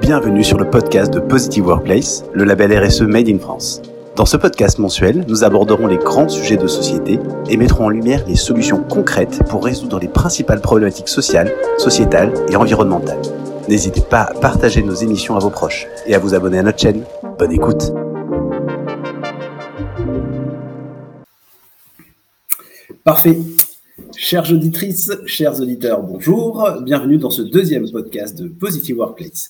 Bienvenue sur le podcast de Positive Workplace, le label RSE Made in France. Dans ce podcast mensuel, nous aborderons les grands sujets de société et mettrons en lumière les solutions concrètes pour résoudre les principales problématiques sociales, sociétales et environnementales. N'hésitez pas à partager nos émissions à vos proches et à vous abonner à notre chaîne. Bonne écoute Parfait. Chères auditrices, chers auditeurs, bonjour. Bienvenue dans ce deuxième podcast de Positive Workplace.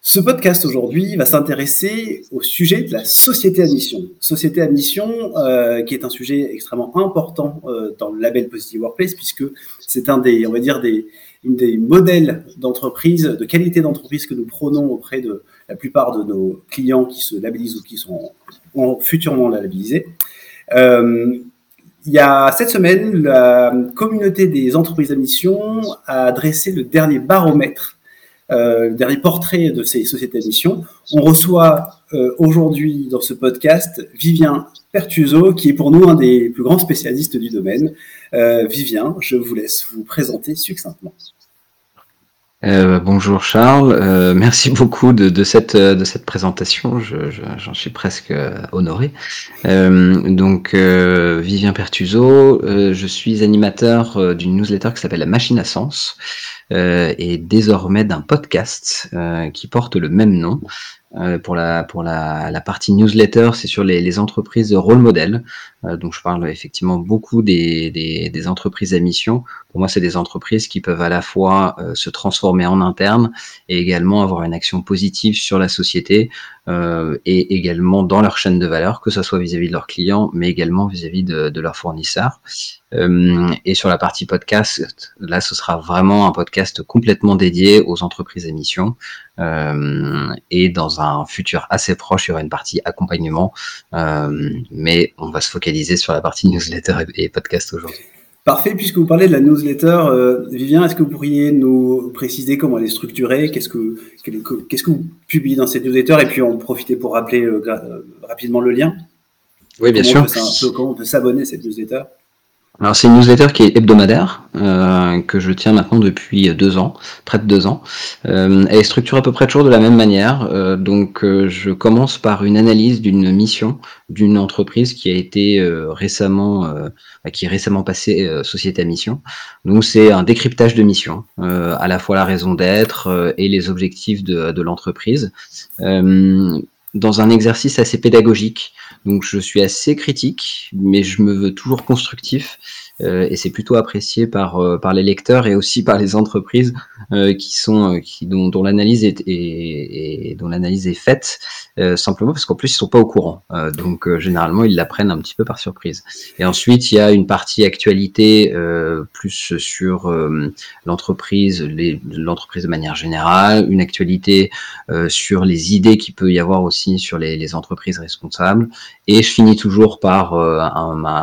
Ce podcast aujourd'hui va s'intéresser au sujet de la société à mission. Société à mission, euh, qui est un sujet extrêmement important euh, dans le label Positive Workplace, puisque c'est un des, on va dire, des, une des modèles d'entreprise, de qualité d'entreprise que nous prônons auprès de la plupart de nos clients qui se labellisent ou qui sont futurement labellisés. Euh, il y a cette semaine, la communauté des entreprises à mission a dressé le dernier baromètre, euh, le dernier portrait de ces sociétés à mission. On reçoit euh, aujourd'hui dans ce podcast Vivien Pertuso, qui est pour nous un des plus grands spécialistes du domaine. Euh, Vivien, je vous laisse vous présenter succinctement. Euh, bonjour Charles, euh, merci beaucoup de, cette, de cette présentation, j'en je, j'en suis presque euh, honoré. Euh, donc Vivien Pertuso, je suis animateur d'une newsletter qui s'appelle La Machine à Sens et désormais d'un podcast qui porte le même nom. Pour la pour la, la partie newsletter, c'est sur les, les, entreprises rôle modèle. donc je parle effectivement beaucoup des, des, des entreprises à mission pour moi, c'est des entreprises qui peuvent à la fois euh, se transformer en interne et également avoir une action positive sur la société euh, et également dans leur chaîne de valeur, que ce soit vis-à-vis de leurs clients, mais également vis-à-vis de, de, leurs fournisseurs. Euh, et sur la partie podcast, là, ce sera vraiment un podcast complètement dédié aux entreprises à mission. Euh, et dans un futur assez proche, il y aura une partie accompagnement, euh, mais on va se focaliser sur la partie newsletter et, et podcast aujourd'hui. Parfait, puisque vous parlez de la newsletter, euh, Vivien, est-ce que vous pourriez nous préciser comment elle est structurée Qu'est-ce que qu'est-ce que vous publiez dans cette newsletter Et puis on profiter pour rappeler euh, rapidement le lien? Oui, bien comment sûr. On peut, comment on peut s'abonner à cette newsletter? Alors c'est une newsletter qui est hebdomadaire, euh, que je tiens maintenant depuis deux ans, près de deux ans. Euh, elle est structurée à peu près toujours de la même manière. Euh, donc euh, je commence par une analyse d'une mission d'une entreprise qui a été euh, récemment, euh, qui est récemment passée société à mission. Donc c'est un décryptage de mission, à la fois la raison d'être et les objectifs de, de l'entreprise dans un exercice assez pédagogique. Donc je suis assez critique, mais je me veux toujours constructif. Euh, et c'est plutôt apprécié par euh, par les lecteurs et aussi par les entreprises euh, qui sont qui dont, l'analyse est, est, faite simplement parce qu'en plus ils sont pas au courant. Donc généralement ils la prennent un petit peu par surprise. Et ensuite il y a une partie actualité plus sur l'entreprise l'entreprise de manière générale une actualité sur les idées qu'il peut y avoir aussi sur les, entreprises responsables. Et je finis toujours par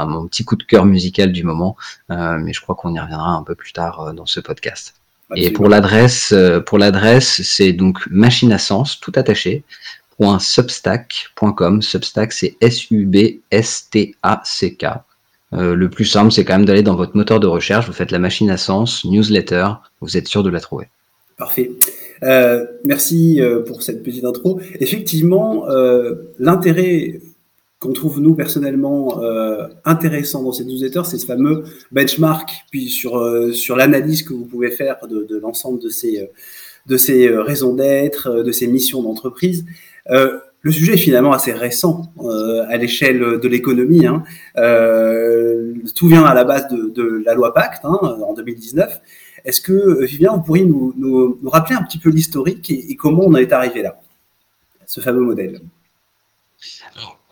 mon petit coup de cœur musical du moment euh, mais je crois qu'on y reviendra un peu plus tard euh, dans ce podcast. Et pour l'adresse, euh, pour l'adresse, c'est donc machine à sens, tout attaché, .substack.com. Substack, c'est S-U-B-S-T-A-C-K. le plus simple, c'est quand même d'aller dans votre moteur de recherche, vous faites la machine à sens, newsletter, vous êtes sûr de la trouver. Parfait. Euh, merci pour cette petite intro. Effectivement, euh, l'intérêt qu'on trouve nous personnellement euh, intéressant dans cette newsletter, c'est ce fameux benchmark, puis sur euh, l'analyse que vous pouvez faire de, l'ensemble de ces euh, raisons d'être, de ces missions d'entreprise. Le sujet est finalement assez récent à l'échelle de l'économie. Hein. tout vient à la base de, la loi Pacte hein, en 2019. Est-ce que, Vivien, vous pourriez nous, nous, rappeler un petit peu l'historique et, comment on est arrivé là, ce fameux modèle?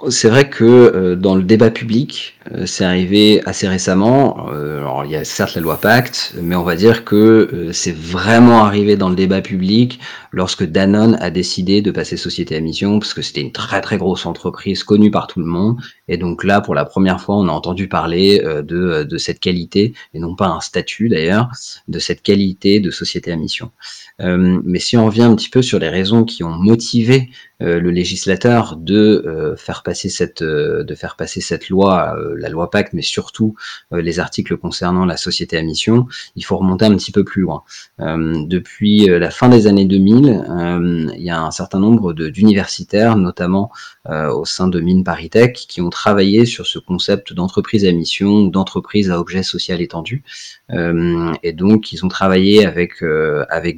C'est vrai que euh, dans le débat public, euh, c'est arrivé assez récemment. Euh, alors, il y a certes la loi Pacte, mais on va dire que euh, c'est vraiment arrivé dans le débat public lorsque Danone a décidé de passer société à mission, parce que c'était une très très grosse entreprise connue par tout le monde. Et donc là, pour la première fois, on a entendu parler euh, de, de cette qualité, et non pas un statut d'ailleurs, de cette qualité de société à mission. mais si on revient un petit peu sur les raisons qui ont motivé euh, le législateur de euh, faire passer cette euh, de faire passer cette loi, la loi Pacte, mais surtout les articles concernant la société à mission, il faut remonter un petit peu plus loin. depuis la fin des années 2000, il y a un certain nombre d'universitaires, notamment au sein de Mine Paritech, qui ont travaillé sur ce concept d'entreprise à mission d'entreprise à objet social étendu. et donc, ils ont travaillé avec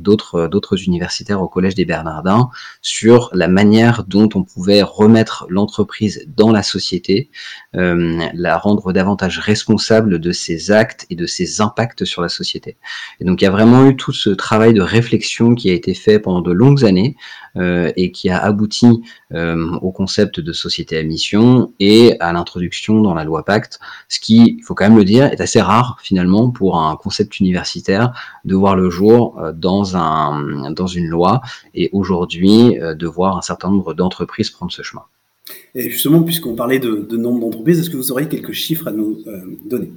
d'autres universitaires au Collège des Bernardins sur la manière dont on pouvait remettre l'entreprise dans la société, euh, la rendre davantage responsable de ses actes et de ses impacts sur la société. Et donc il y a vraiment eu tout ce travail de réflexion qui a été fait pendant de longues années et qui a abouti euh, au concept de société à mission et à l'introduction dans la loi Pacte, ce qui, il faut quand même le dire, est assez rare finalement pour un concept universitaire de voir le jour dans un dans une loi et aujourd'hui de voir un certain nombre d'entreprises prendre ce chemin. Et justement, puisqu'on parlait de, nombre d'entreprises, est-ce que vous auriez quelques chiffres à nous euh, donner?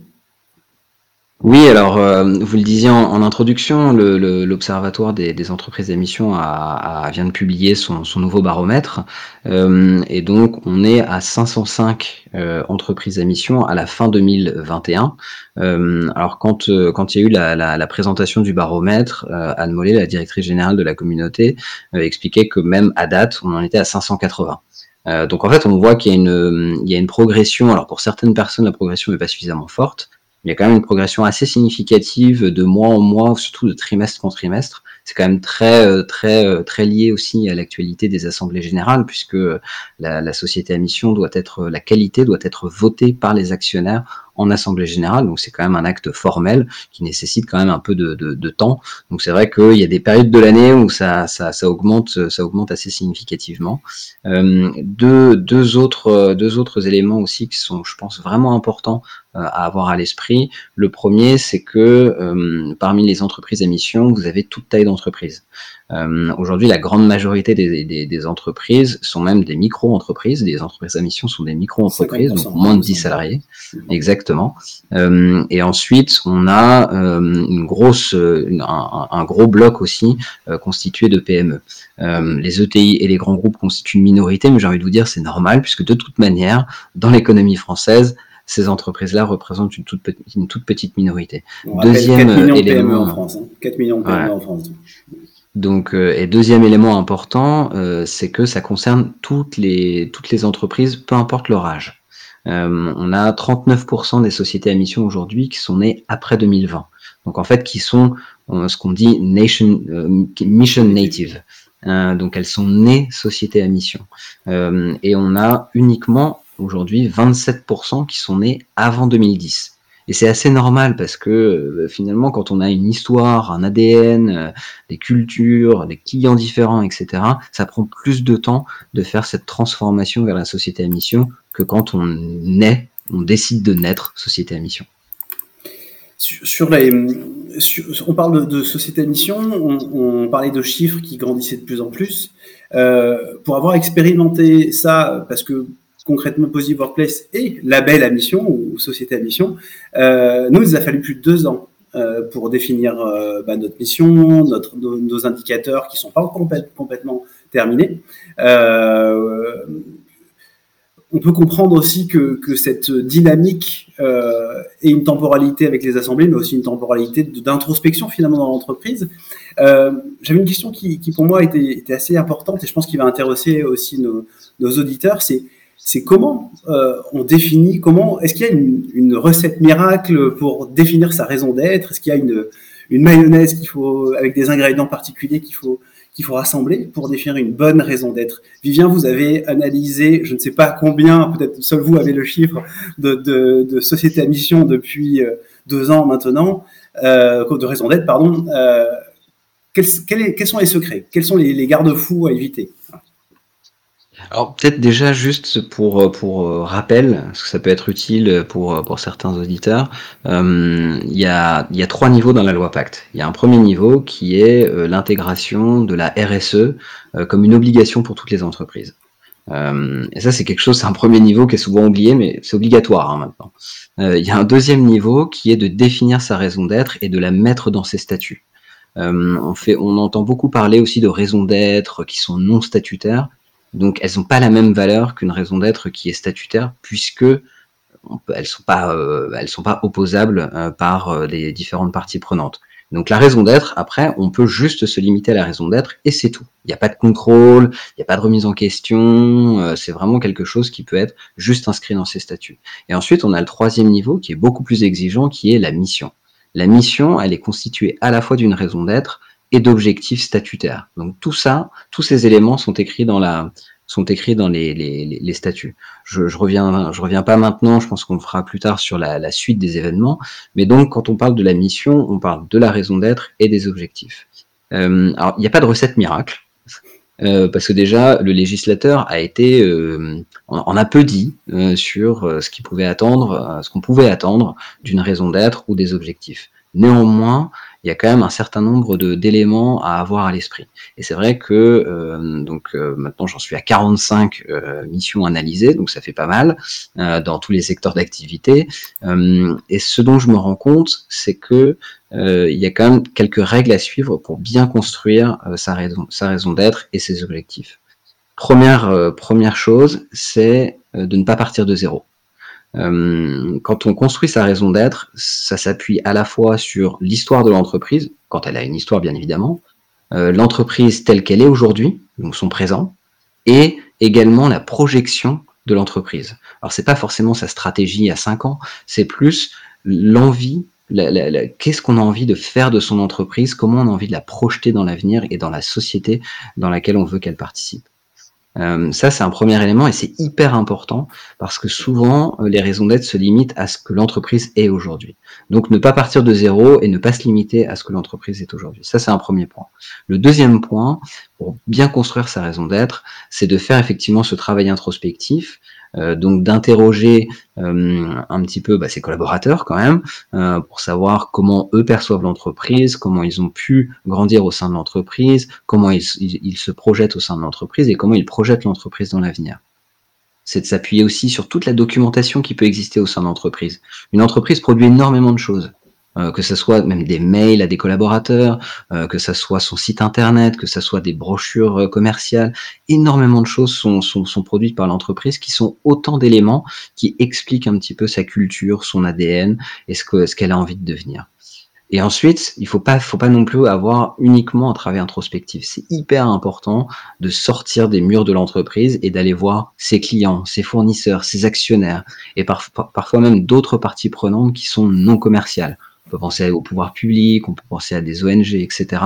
Oui, alors euh, vous le disiez en, introduction, l'Observatoire des, entreprises d'émission a, vient de publier son, nouveau baromètre, euh, et donc on est à 505 entreprises d'émission à la fin 2021. alors quand quand il y a eu la, la présentation du baromètre, Anne Mollet, la directrice générale de la communauté, expliquait que même à date, on en était à 580. donc en fait, on voit qu'il y, a y a une progression. Alors pour certaines personnes, la progression n'est pas suffisamment forte il y a quand même une progression assez significative de mois en mois, surtout de trimestre en trimestre. C'est quand même très euh, très euh, très lié aussi à l'actualité des assemblées générales, puisque la, la société à mission doit être la qualité doit être votée par les actionnaires en assemblée générale, donc c'est quand même un acte formel qui nécessite quand même un peu de, temps. Donc c'est vrai qu'il y a des périodes de l'année où ça, ça, ça, augmente, ça augmente assez significativement. Euh, deux, deux, autres, deux autres éléments aussi qui sont, je pense, vraiment importants euh, à avoir à l'esprit. Le premier, c'est que euh, parmi les entreprises à mission, vous avez toute taille d'entreprise. Euh, Aujourd'hui, la grande majorité des, des, des, entreprises sont même des micro-entreprises. Des entreprises à mission sont des micro-entreprises, donc moins de 10 salariés. Exactement. Euh, et ensuite, on a euh, une grosse, un, un, gros bloc aussi euh, constitué de PME. Euh, les ETI et les grands groupes constituent une minorité, mais j'ai envie de vous dire c'est normal, puisque de toute manière, dans l'économie française, ces entreprises-là représentent une toute, petite, une toute petite minorité. Deuxième 4 millions de PME en France. 4 hein. millions de PME en France. Donc, euh, et deuxième élément important, euh, c'est que ça concerne toutes les, toutes les entreprises, peu importe leur âge. Euh, on a 39% des sociétés à mission aujourd'hui qui sont nées après 2020. Donc en fait, qui sont ce qu'on dit nation, mission native. donc elles sont nées sociétés à mission. et on a uniquement aujourd'hui 27% qui sont nées avant 2010. Et c'est assez normal parce que euh, finalement, quand on a une histoire, un ADN, euh, des cultures, des clients différents, etc., ça prend plus de temps de faire cette transformation vers la société à mission que quand on naît, on décide de naître société à mission. Sur, les, on parle de, société à mission, on, parlait de chiffres qui grandissaient de plus en plus. Euh, pour avoir expérimenté ça, parce que concrètement Positive Workplace et label à mission ou société à mission, euh, nous, il nous a fallu plus de deux ans euh, pour définir euh, bah, notre mission, nos, indicateurs qui sont pas complètement terminés. on peut comprendre aussi que, cette dynamique ait une temporalité avec les assemblées, mais aussi une temporalité d'introspection finalement dans l'entreprise. J'avais une question qui, pour moi était, était, assez importante et je pense qu'il va intéresser aussi nos, nos auditeurs. C'est c'est comment euh, on définit, comment est-ce qu'il y a une, recette miracle pour définir sa raison d'être? Est-ce qu'il y a une, mayonnaise qu'il faut avec des ingrédients particuliers qu'il faut qu'il faut rassembler pour définir une bonne raison d'être? Vivien, vous avez analysé, je ne sais pas combien, peut-être seul vous avez le chiffre de, sociétés à mission depuis euh, deux ans maintenant, euh, de raison d'être, pardon. Quels, sont les secrets? Quels sont les garde-fous à éviter? Alors peut-être déjà juste pour euh, pour euh, rappel, parce que ça peut être utile pour euh, pour certains auditeurs, il y a il y a trois niveaux dans la loi Pacte. Il y a un premier niveau qui est l'intégration de la RSE comme une obligation pour toutes les entreprises. et ça c'est quelque chose, c'est un premier niveau qui est souvent oublié, mais c'est obligatoire hein, maintenant. il y a un deuxième niveau qui est de définir sa raison d'être et de la mettre dans ses statuts. on fait, on entend beaucoup parler aussi de raisons d'être qui sont non statutaires Donc elles n'ont pas la même valeur qu'une raison d'être qui est statutaire, puisque elles sont pas euh, sont pas opposables euh, par euh, les différentes parties prenantes. Donc la raison d'être, après, on peut juste se limiter à la raison d'être et c'est tout. Il n'y a pas de contrôle, il n'y a pas de remise en question, c'est vraiment quelque chose qui peut être juste inscrit dans ces statuts. Et ensuite, on a le troisième niveau qui est beaucoup plus exigeant, qui est la mission. La mission, elle est constituée à la fois d'une raison d'être et d'objectifs statutaires. Donc tout ça, tous ces éléments sont écrits dans la, sont écrits dans les, statuts. Je, je reviens, je reviens pas maintenant. Je pense qu'on fera plus tard sur la, suite des événements. Mais donc, quand on parle de la mission, on parle de la raison d'être et des objectifs. Euh, alors, il n'y a pas de recette miracle. Euh, parce que déjà, le législateur a été, euh, en, a peu dit euh, sur ce qu'il pouvait attendre, ce qu'on pouvait attendre d'une raison d'être ou des objectifs. Néanmoins, il y a quand même un certain nombre d'éléments à avoir à l'esprit. Et c'est vrai que euh, donc euh, maintenant j'en suis à 45 euh, missions analysées, donc ça fait pas mal dans tous les secteurs d'activité. et ce dont je me rends compte, c'est que il y a quand même quelques règles à suivre pour bien construire sa raison sa raison d'être et ses objectifs. Première première chose, c'est de ne pas partir de zéro. Euh, quand on construit sa raison d'être, ça s'appuie à la fois sur l'histoire de l'entreprise, quand elle a une histoire bien évidemment, euh, l'entreprise telle qu'elle est aujourd'hui, donc son présent, et également la projection de l'entreprise. Alors c'est pas forcément sa stratégie à 5 ans, c'est plus l'envie, qu'est-ce qu'on a envie de faire de son entreprise, comment on a envie de la projeter dans l'avenir et dans la société dans laquelle on veut qu'elle participe. Euh, ça, c'est un premier élément et c'est hyper important parce que souvent, euh, les raisons d'être se limitent à ce que l'entreprise est aujourd'hui. Donc, ne pas partir de zéro et ne pas se limiter à ce que l'entreprise est aujourd'hui. Ça, c'est un premier point. Le deuxième point, pour bien construire sa raison d'être, c'est de faire effectivement ce travail introspectif donc d'interroger euh, un petit peu bah, ses collaborateurs quand même euh, pour savoir comment eux perçoivent l'entreprise, comment ils ont pu grandir au sein de l'entreprise, comment ils, ils, se projettent au sein de l'entreprise et comment ils projettent l'entreprise dans l'avenir c'est de s'appuyer aussi sur toute la documentation qui peut exister au sein de l'entreprise. Une entreprise produit énormément de choses. Euh, que ce soit même des mails à des collaborateurs, euh, que ce soit son site internet, que ce soit des brochures euh, commerciales. Énormément de choses sont, sont, sont produites par l'entreprise qui sont autant d'éléments qui expliquent un petit peu sa culture, son ADN et ce qu'elle ce a envie de devenir. Et ensuite, il faut pas, faut pas non plus avoir uniquement un travail introspectif. C'est hyper important de sortir des murs de l'entreprise et d'aller voir ses clients, ses fournisseurs, ses actionnaires et parfois même d'autres parties prenantes qui sont non commerciales on peut penser au pouvoir public, on peut penser à des ONG, etc.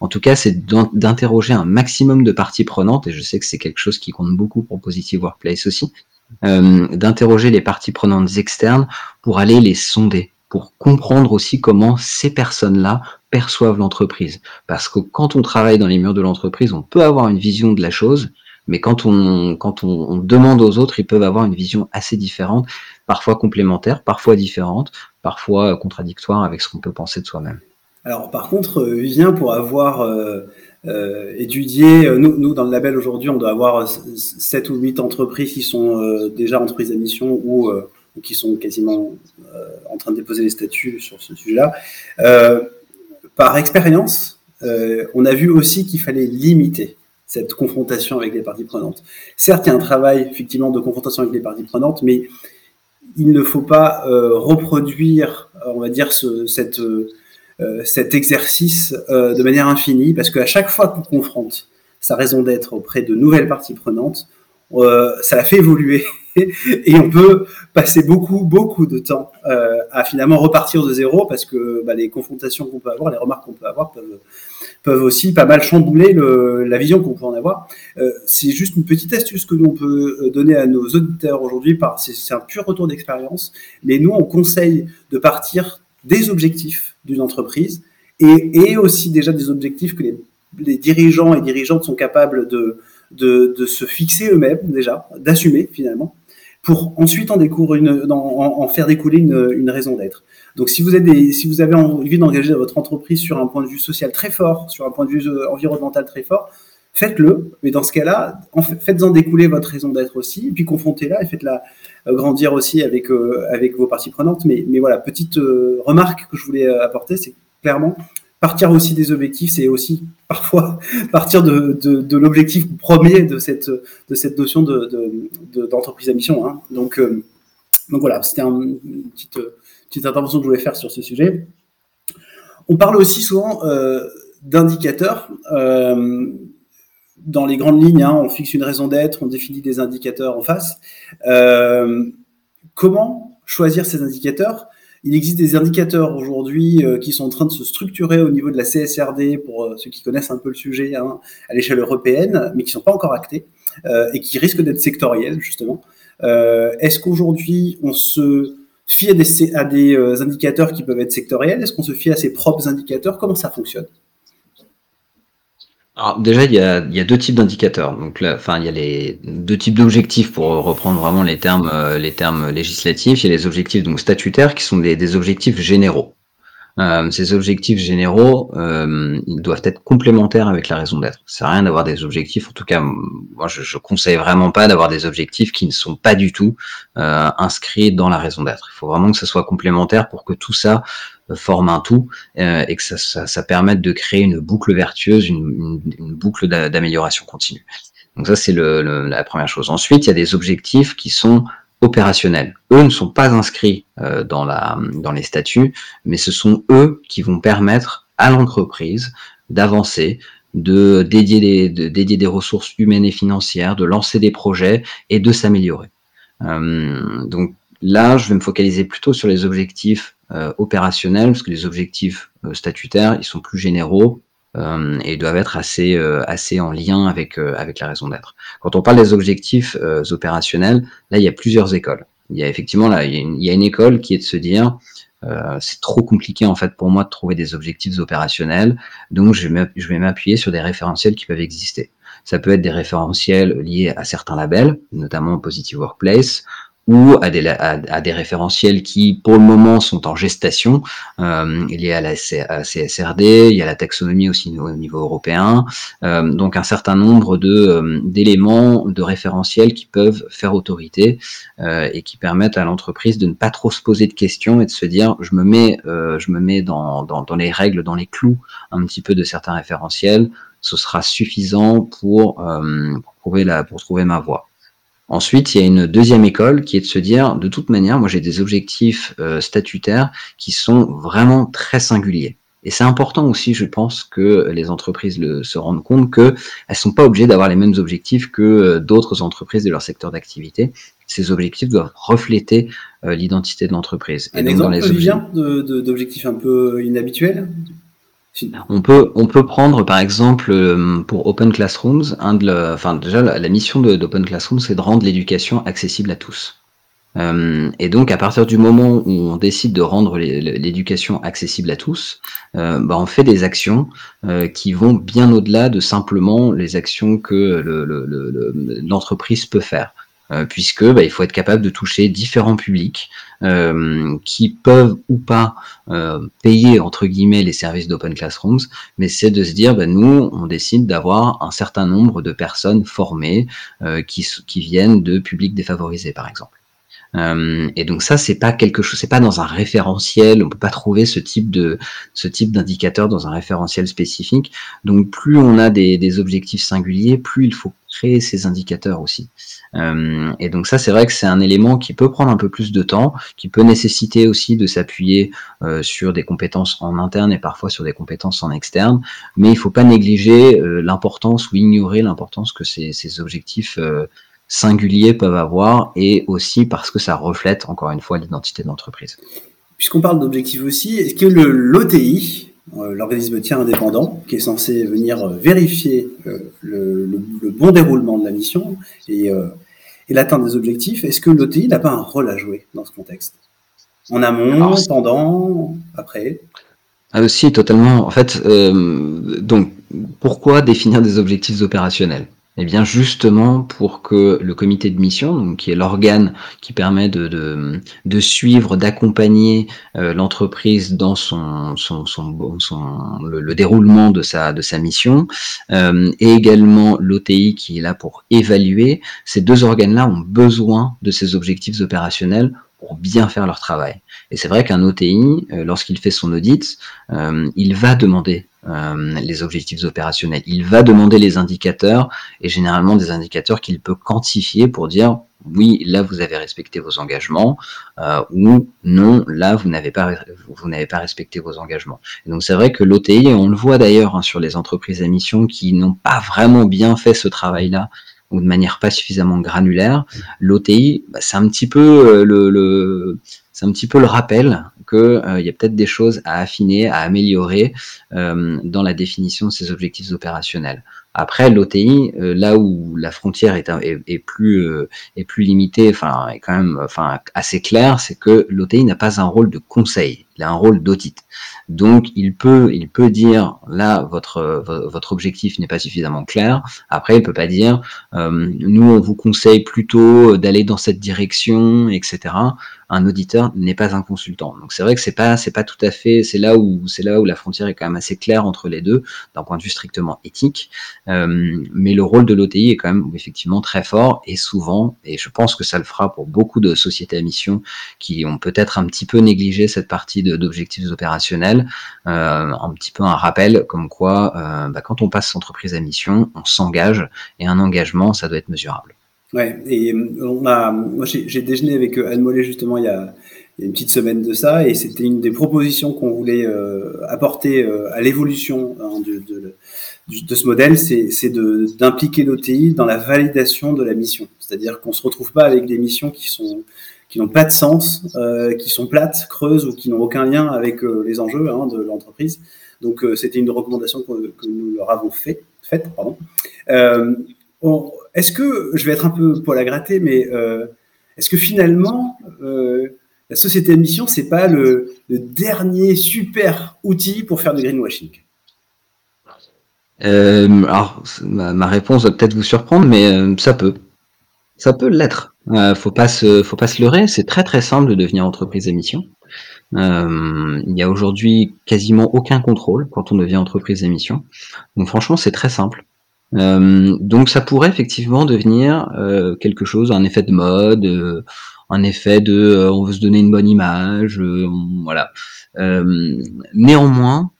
En tout cas, c'est d'interroger un maximum de parties prenantes, et je sais que c'est quelque chose qui compte beaucoup pour Positive Workplace aussi, euh, d'interroger les parties prenantes externes pour aller les sonder, pour comprendre aussi comment ces personnes-là perçoivent l'entreprise. Parce que quand on travaille dans les murs de l'entreprise, on peut avoir une vision de la chose, mais quand on, quand on, demande aux autres, ils peuvent avoir une vision assez différente, parfois complémentaire, parfois différente, parfois contradictoire avec ce qu'on peut penser de soi-même. Alors par contre, euh, Vivien, pour avoir euh, euh, étudié, nous, dans le label aujourd'hui, on doit avoir 7 ou 8 entreprises qui sont déjà entreprises à mission ou qui sont quasiment en train de déposer les statuts sur ce sujet-là. par expérience, on a vu aussi qu'il fallait limiter cette confrontation avec les parties prenantes. Certes, il y a un travail effectivement de confrontation avec les parties prenantes, mais il ne faut pas euh, reproduire, on va dire, ce, euh, cet exercice euh, de manière infinie, parce qu'à chaque fois qu'on confronte sa raison d'être auprès de nouvelles parties prenantes, ça la fait évoluer. Et on peut passer beaucoup, beaucoup de temps euh, à finalement repartir de zéro parce que bah, les confrontations qu'on peut avoir, les remarques qu'on peut avoir peuvent, peuvent aussi pas mal chambouler le, la vision qu'on peut en avoir. Euh, c'est juste une petite astuce que nous on peut euh, donner à nos auditeurs aujourd'hui. C'est un pur retour d'expérience, mais nous on conseille de partir des objectifs d'une entreprise et, aussi déjà des objectifs que les, dirigeants et dirigeantes sont capables de, se fixer eux-mêmes déjà, d'assumer finalement pour ensuite en, une, en, faire découler une raison d'être. Donc si vous, êtes des, si vous avez envie d'engager votre entreprise sur un point de vue social très fort, sur un point de vue euh, environnemental très fort, faites-le. Mais dans ce cas-là, faites-en découler votre raison d'être aussi, puis confrontez-la et faites-la euh, grandir aussi avec, euh, avec vos parties prenantes. Mais, voilà, petite remarque que je voulais apporter, c'est clairement partir aussi des objectifs, c'est aussi parfois partir de, de, l'objectif premier de cette, de cette notion d'entreprise de, à mission. Hein. Donc, donc voilà, c'était une petite, petite intervention que je voulais faire sur ce sujet. On parle aussi souvent euh, d'indicateurs. Euh, dans les grandes lignes, hein, on fixe une raison d'être, on définit des indicateurs en face. comment choisir ces indicateurs? Il existe des indicateurs aujourd'hui euh, qui sont en train de se structurer au niveau de la CSRD, pour euh, ceux qui connaissent un peu le sujet, hein, à l'échelle européenne, mais qui ne sont pas encore actés euh, et qui risquent d'être sectoriels, justement. Est-ce qu'aujourd'hui, on se fie à des, à des indicateurs qui peuvent être sectoriels? Est-ce qu'on se fie à ses propres indicateurs? Comment ça fonctionne? Alors déjà, il y a, il y a deux types d'indicateurs. Donc là, enfin, il y a les deux types d'objectifs pour reprendre vraiment les termes, euh, les termes législatifs. Il y a les objectifs donc statutaires qui sont des, des objectifs généraux. Euh, ces objectifs généraux, euh, ils doivent être complémentaires avec la raison d'être. C'est rien d'avoir des objectifs. En tout cas, moi, je, je conseille vraiment pas d'avoir des objectifs qui ne sont pas du tout euh, inscrits dans la raison d'être. Il faut vraiment que ce soit complémentaire pour que tout ça forme un tout euh, et que ça, ça, ça, permette de créer une boucle vertueuse, une, une, boucle d'amélioration continue. Donc ça, c'est le, la première chose. Ensuite, il y a des objectifs qui sont opérationnels. Eux ne sont pas inscrits euh, dans, la, dans les statuts, mais ce sont eux qui vont permettre à l'entreprise d'avancer, de dédier, des, de dédier des ressources humaines et financières, de lancer des projets et de s'améliorer. Euh, donc là, je vais me focaliser plutôt sur les objectifs euh, opérationnels, parce que les objectifs euh, statutaires, ils sont plus généraux euh, et doivent être assez, assez en lien avec, avec la raison d'être. Quand on parle des objectifs opérationnels, là, il y a plusieurs écoles. Il y a effectivement là, il y a une, il y a une école qui est de se dire, euh, c'est trop compliqué en fait pour moi de trouver des objectifs opérationnels, donc je vais m'appuyer sur des référentiels qui peuvent exister. Ça peut être des référentiels liés à certains labels, notamment Positive Workplace, ou à des, à, des référentiels qui, pour le moment, sont en gestation. Euh, il y a la CSRD, il y a la taxonomie aussi au niveau européen. Euh, donc un certain nombre euh, d'éléments, de référentiels qui peuvent faire autorité euh, et qui permettent à l'entreprise de ne pas trop se poser de questions et de se dire je me mets, euh, je me mets dans, dans, dans, les règles, dans les clous un petit peu de certains référentiels. Ce sera suffisant pour, pour trouver la, pour trouver ma voie. Ensuite, il y a une deuxième école qui est de se dire, de toute manière, moi j'ai des objectifs euh, statutaires qui sont vraiment très singuliers. Et c'est important aussi, je pense, que les entreprises le, se rendent compte qu'elles ne sont pas obligées d'avoir les mêmes objectifs que euh, d'autres entreprises de leur secteur d'activité. Ces objectifs doivent refléter euh, l'identité de l'entreprise. Un exemple, dans les d'objectifs un peu inhabituels? On peut, on peut prendre par exemple euh, pour Open Classrooms, un de enfin déjà la, mission d'Open Classrooms c'est de rendre l'éducation accessible à tous. Euh, et donc à partir du moment où on décide de rendre l'éducation accessible à tous, euh, bah, on fait des actions qui vont bien au-delà de simplement les actions que l'entreprise le, peut faire. Euh, puisque bah, il faut être capable de toucher différents publics euh, qui peuvent ou pas euh, payer entre guillemets les services d'Open Classrooms, mais c'est de se dire bah, nous on décide d'avoir un certain nombre de personnes formées qui, qui viennent de publics défavorisés par exemple. Euh, et donc ça, c'est pas quelque chose, c'est pas dans un référentiel. On peut pas trouver ce type de ce type d'indicateur dans un référentiel spécifique. Donc plus on a des, des objectifs singuliers, plus il faut créer ces indicateurs aussi. Euh, et donc ça, c'est vrai que c'est un élément qui peut prendre un peu plus de temps, qui peut nécessiter aussi de s'appuyer euh, sur des compétences en interne et parfois sur des compétences en externe. Mais il faut pas négliger l'importance ou ignorer l'importance que ces, ces objectifs singuliers peuvent avoir et aussi parce que ça reflète encore une fois l'identité de l'entreprise. Puisqu'on parle d'objectifs aussi, est-ce que l'OTI, euh, l'organisme tiers indépendant, qui est censé venir euh, vérifier euh, le, le, bon déroulement de la mission et, et l'atteinte des objectifs, est-ce que l'OTI n'a pas un rôle à jouer dans ce contexte? En amont, pendant, après? Ah aussi, totalement. En fait, euh, donc, pourquoi définir des objectifs opérationnels? Eh bien justement pour que le comité de mission, donc qui est l'organe qui permet de, suivre, d'accompagner euh, l'entreprise dans son le, déroulement de sa, de sa mission, euh, et également l'OTI qui est là pour évaluer, ces deux organes-là ont besoin de ces objectifs opérationnels bien faire leur travail. Et c'est vrai qu'un OTI, euh, lorsqu'il fait son audit, euh, il va demander les objectifs opérationnels, il va demander les indicateurs, et généralement des indicateurs qu'il peut quantifier pour dire oui, là vous avez respecté vos engagements, ou non, là vous n'avez pas vous n'avez pas respecté vos engagements. Et donc c'est vrai que l'OTI, on le voit d'ailleurs hein, sur les entreprises à mission qui n'ont pas vraiment bien fait ce travail-là ou de manière pas suffisamment granulaire, l'OTI, bah, c'est un petit peu euh, le, c'est un petit peu le rappel qu'il euh, y a peut-être des choses à affiner, à améliorer euh, dans la définition de ces objectifs opérationnels. Après, l'OTI, là où la frontière est, est, plus est plus limitée, enfin est quand même, enfin assez claire, c'est que l'OTI n'a pas un rôle de conseil, il a un rôle d'audit. Donc, il peut, il peut dire là, votre votre objectif n'est pas suffisamment clair. Après, il peut pas dire, euh, nous, on vous conseille plutôt d'aller dans cette direction, etc un auditeur n'est pas un consultant. Donc c'est vrai que c'est pas c'est pas tout à fait c'est là où c'est là où la frontière est quand même assez claire entre les deux d'un point de vue strictement éthique. Euh, mais le rôle de l'OTI est quand même effectivement très fort et souvent et je pense que ça le fera pour beaucoup de sociétés à mission qui ont peut-être un petit peu négligé cette partie d'objectifs opérationnels, euh, un petit peu un rappel comme quoi euh, bah, quand on passe entreprise à mission, on s'engage et un engagement ça doit être mesurable. Ouais, et euh, moi j'ai déjeuné avec Anne Mollet justement il y a, une petite semaine de ça, et c'était une des propositions qu'on voulait apporter à l'évolution hein, de, de, ce modèle, c'est d'impliquer l'OTI dans la validation de la mission. C'est-à-dire qu'on se retrouve pas avec des missions qui sont qui n'ont pas de sens, euh, qui sont plates, creuses ou qui n'ont aucun lien avec les enjeux hein, de l'entreprise. Donc c'était une recommandation que, que, nous leur avons fait, faite. Euh, est-ce que, je vais être un peu poil à gratter, mais euh, est-ce que finalement, euh, la société de mission, c'est pas le, dernier super outil pour faire du greenwashing? Euh, Alors, ma, réponse va peut-être vous surprendre, mais ça peut. Ça peut l'être. faut pas se, faut pas se leurrer. C'est très très simple de devenir entreprise à mission. il y a aujourd'hui quasiment aucun contrôle quand on devient entreprise à mission. Donc franchement, c'est très simple. Euh, donc ça pourrait effectivement devenir euh, quelque chose, un effet de mode, euh, un effet de on veut se donner une bonne image, voilà. néanmoins,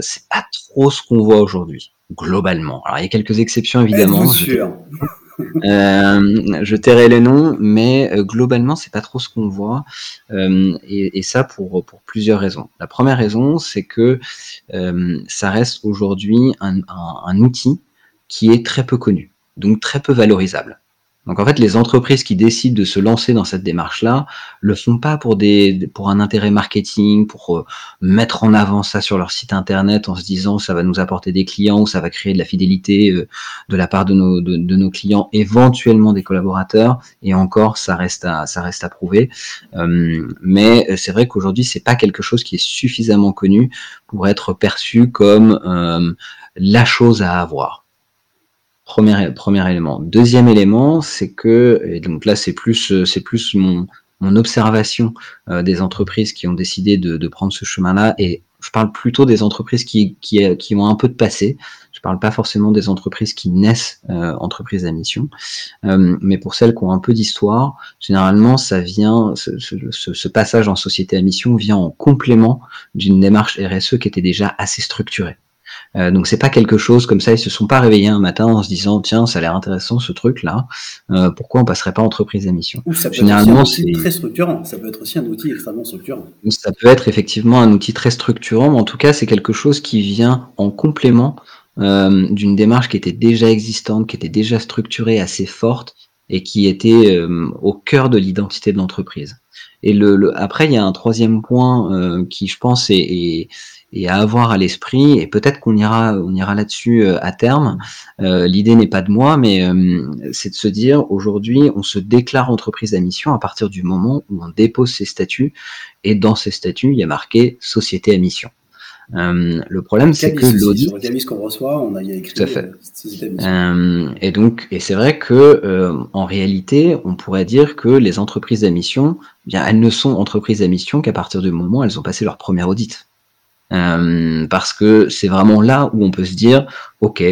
c'est pas trop ce qu'on voit aujourd'hui globalement. Alors il y a quelques exceptions évidemment. Je, je tairai les noms, mais globalement c'est pas trop ce qu'on voit, et, et, ça pour plusieurs raisons. La première raison, c'est que ça reste aujourd'hui un outil qui est très peu connu, donc très peu valorisable. Donc en fait, les entreprises qui décident de se lancer dans cette démarche-là le font pas pour des pour un intérêt marketing, pour euh, mettre en avant ça sur leur site internet en se disant ça va nous apporter des clients ou ça va créer de la fidélité euh, de la part de nos de, nos clients, éventuellement des collaborateurs. Et encore, ça reste à ça reste à prouver. Euh, mais c'est vrai qu'aujourd'hui, c'est pas quelque chose qui est suffisamment connu pour être perçu comme la chose à avoir. Premier, élément. Deuxième élément, c'est que, et donc là c'est plus, c'est plus mon, observation euh, des entreprises qui ont décidé de, prendre ce chemin-là, et je parle plutôt des entreprises qui, qui, qui, ont un peu de passé. Je parle pas forcément des entreprises qui naissent euh, entreprises à mission, euh, mais pour celles qui ont un peu d'histoire, généralement ça vient, ce, passage en société à mission vient en complément d'une démarche RSE qui était déjà assez structurée. Euh, donc c'est pas quelque chose comme ça, ils se sont pas réveillés un matin en se disant tiens ça a l'air intéressant ce truc là, euh, pourquoi on passerait pas entreprise à mission ça peut Généralement c'est très structurant, ça peut être aussi un outil extrêmement structurant. Ça peut être effectivement un outil très structurant, mais en tout cas c'est quelque chose qui vient en complément euh, d'une démarche qui était déjà existante, qui était déjà structurée, assez forte et qui était au cœur de l'identité de l'entreprise. Et le, après, il y a un troisième point qui, je pense, est, est, et à avoir à l'esprit. Et peut-être qu'on ira, on ira là-dessus euh, à terme. Euh, L'idée n'est pas de moi, mais euh, c'est de se dire aujourd'hui, on se déclare entreprise à mission à partir du moment où on dépose ses statuts. Et dans ces statuts, il y a marqué société à mission. Euh, le problème, c'est que l'audit. Sur qu'on reçoit, on a y a écrit. Tout à fait. Euh, et donc, et c'est vrai que euh, en réalité, on pourrait dire que les entreprises à mission, eh bien, elles ne sont entreprises à mission qu'à partir du moment où elles ont passé leur premier audit. Euh, parce que c'est vraiment là où on peut se dire, ok,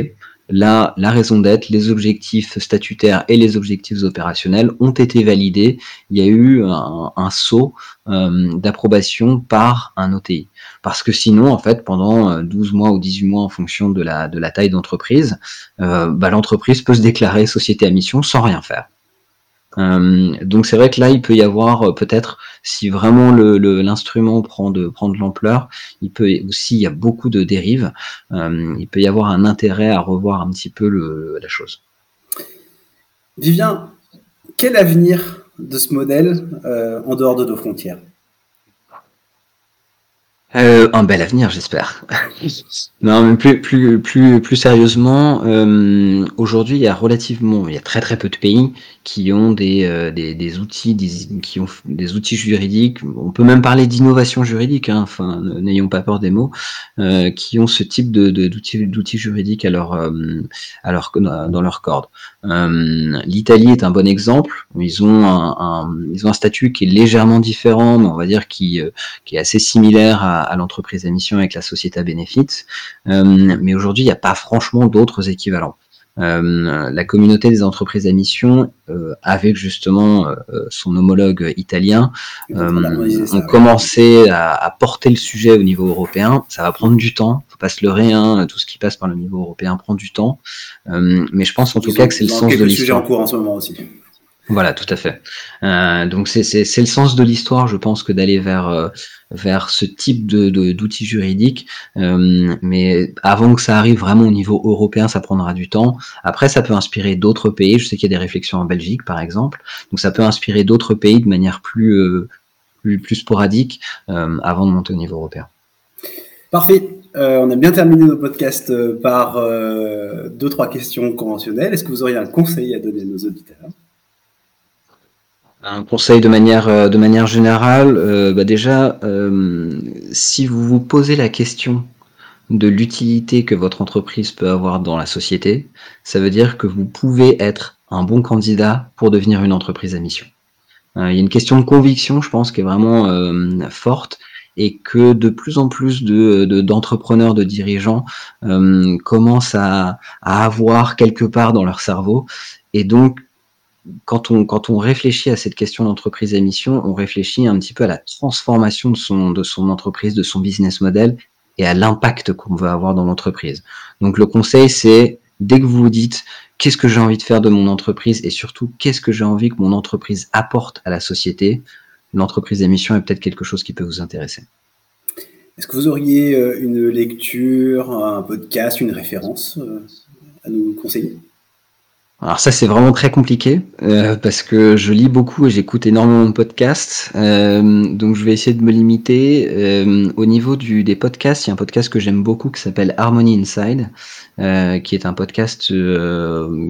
Là, la raison d'être, les objectifs statutaires et les objectifs opérationnels ont été validés. Il y a eu un, saut euh, d'approbation par un OTI. Parce que sinon, en fait, pendant 12 euh, mois ou 18 mois en fonction de la, taille d'entreprise, bah, l'entreprise peut se déclarer société à mission sans rien faire. Euh, donc c'est vrai que là, il peut y avoir euh, peut-être, si vraiment l'instrument le, prend de, prend de l'ampleur, il peut aussi, il y a beaucoup de dérives, euh, il peut y avoir un intérêt à revoir un petit peu le, la chose. Vivien, quel avenir de ce modèle en dehors de nos frontières? Euh, un bel avenir, j'espère. non, mais plus, plus, plus, plus sérieusement, euh, aujourd'hui, il y a relativement, il y a très très peu de pays qui ont des, euh, des, outils, des, qui ont des outils juridiques. On peut même parler d'innovation juridique. Hein, enfin, n'ayons pas peur des mots, euh, qui ont ce type de, d'outils, d'outils juridiques à leur, euh, à leur, dans leur corde. L'Italie est un bon exemple. Ils ont un, un, ils ont un statut qui est légèrement différent, mais on va dire qui, qui est assez similaire à à, l'entreprise à mission avec la société à bénéfice. Euh, mais aujourd'hui, il n'y a pas franchement d'autres équivalents. Euh, la communauté des entreprises à mission, euh, avec justement son homologue italien, ont commencé à, porter le sujet au niveau européen. Ça va prendre du temps, faut pas se leurrer. Hein, tout ce qui passe par le niveau européen prend du temps. mais je pense en tout cas que c'est le sens de l'histoire. en cours en ce moment aussi. Voilà, tout à fait. Euh, donc c'est le sens de l'histoire, je pense, que d'aller vers euh, ce type d'outils juridiques. Euh, mais avant que ça arrive vraiment au niveau européen, ça prendra du temps. Après, ça peut inspirer d'autres pays. Je sais qu'il y a des réflexions en Belgique, par exemple. Donc ça peut inspirer d'autres pays de manière plus sporadique avant de monter au niveau européen. Parfait. on a bien terminé nos podcasts par deux trois questions conventionnelles. Est-ce que vous auriez un conseil à donner à nos auditeurs? Un conseil de manière, euh, de manière générale, euh, bah déjà, euh, si vous vous posez la question de l'utilité que votre entreprise peut avoir dans la société, ça veut dire que vous pouvez être un bon candidat pour devenir une entreprise à mission. il y a une question de conviction, je pense, qui est vraiment forte et que de plus en plus de d'entrepreneurs, de, dirigeants commencent à, à avoir quelque part dans leur cerveau. Et donc, quand on, quand on réfléchit à cette question d'entreprise à mission, on réfléchit un petit peu à la transformation de son, de son entreprise, de son business model et à l'impact qu'on veut avoir dans l'entreprise. Donc le conseil, c'est dès que vous vous dites qu'est-ce que j'ai envie de faire de mon entreprise et surtout qu'est-ce que j'ai envie que mon entreprise apporte à la société, l'entreprise à mission est peut-être quelque chose qui peut vous intéresser. Est-ce que vous auriez euh, une lecture, un podcast, une référence euh, à nous conseiller? Alors ça c'est vraiment très compliqué euh, parce que je lis beaucoup et j'écoute énormément de podcasts, euh, donc je vais essayer de me limiter. Euh, au niveau des podcasts, il y a un podcast que j'aime beaucoup qui s'appelle Harmony Inside, qui est un podcast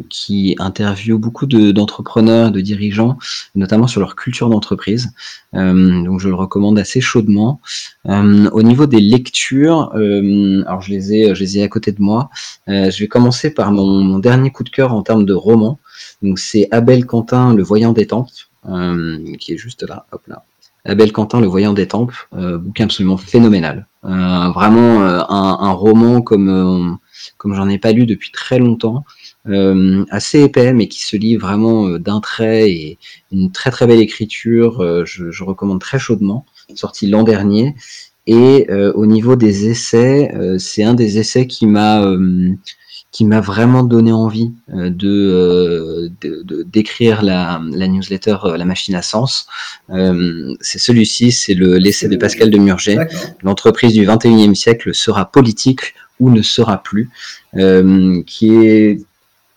qui interviewe beaucoup d'entrepreneurs, de, dirigeants, notamment sur leur culture d'entreprise. donc je le recommande assez chaudement. au niveau des lectures, alors je les ai, je les ai à côté de moi. Je vais commencer par mon, mon dernier coup de cœur en termes de roman. Donc c'est Abel Quentin, le voyant des tempes, euh, qui est juste là, hop là. Abel Quentin, le voyant des tempes, euh, bouquin absolument phénoménal. Euh, vraiment un, roman comme comme j'en ai pas lu depuis très longtemps. assez épais mais qui se lit vraiment d'un trait et une très très belle écriture. Je, je, recommande très chaudement. Sorti l'an dernier. Et au niveau des essais, c'est un des essais qui m'a qui m'a vraiment donné envie euh, de d'écrire la, la, newsletter euh, La Machine à Sens. Euh, c'est celui-ci, c'est le l'essai de Pascal de Murger. L'entreprise du 21e siècle sera politique ou ne sera plus, qui est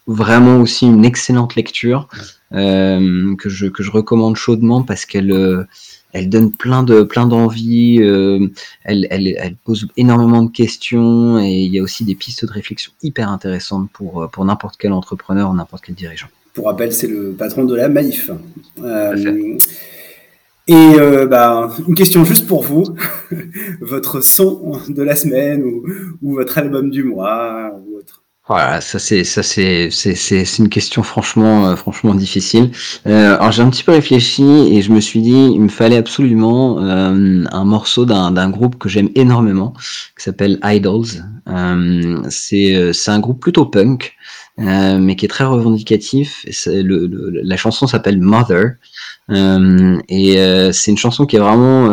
vraiment aussi une excellente lecture que je que je recommande chaudement parce qu'elle elle donne plein de plein d'envie, euh, elle, elle, elle, pose énormément de questions et il y a aussi des pistes de réflexion hyper intéressantes pour, euh, pour n'importe quel entrepreneur ou n'importe quel dirigeant. Pour rappel, c'est le patron de la Maïf. Euh, et bah, une question juste pour vous, votre son de la semaine ou, ou votre album du mois ou autre. Voilà, ça c'est ça c'est c'est c'est une question franchement euh, franchement difficile. Euh, alors j'ai un petit peu réfléchi et je me suis dit il me fallait absolument euh, un morceau d'un d'un groupe que j'aime énormément qui s'appelle Idols. Euh, c'est c'est un groupe plutôt punk mais qui est très revendicatif. Le, le, la chanson s'appelle Mother et c'est une chanson qui est vraiment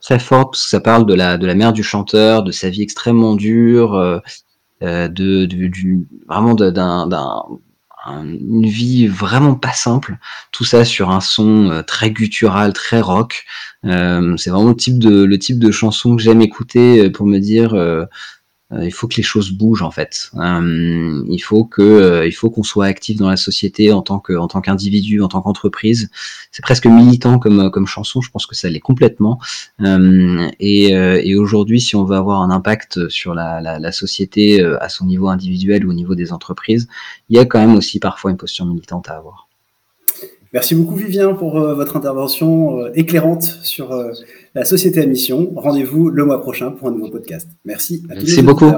très forte parce que ça parle de la de la mère du chanteur, de sa vie extrêmement dure euh, de, du, vraiment d'un, une vie vraiment pas simple, tout ça sur un son euh, très guttural, très rock. Euh, c'est vraiment le type de le type de chanson que j'aime écouter pour me dire euh, il faut que les choses bougent en fait. Euh, il faut que euh, il faut qu'on soit actif dans la société en tant que en tant qu'individu, en tant qu'entreprise. C'est presque militant comme comme chanson. Je pense que ça l'est complètement. et, et aujourd'hui, si on veut avoir un impact sur la, la, la, société à son niveau individuel ou au niveau des entreprises, il y a quand même aussi parfois une posture militante à avoir. Merci beaucoup Vivien pour euh, votre intervention euh, éclairante sur euh, la société à mission. Rendez-vous le mois prochain pour un nouveau podcast. Merci. À Merci beaucoup.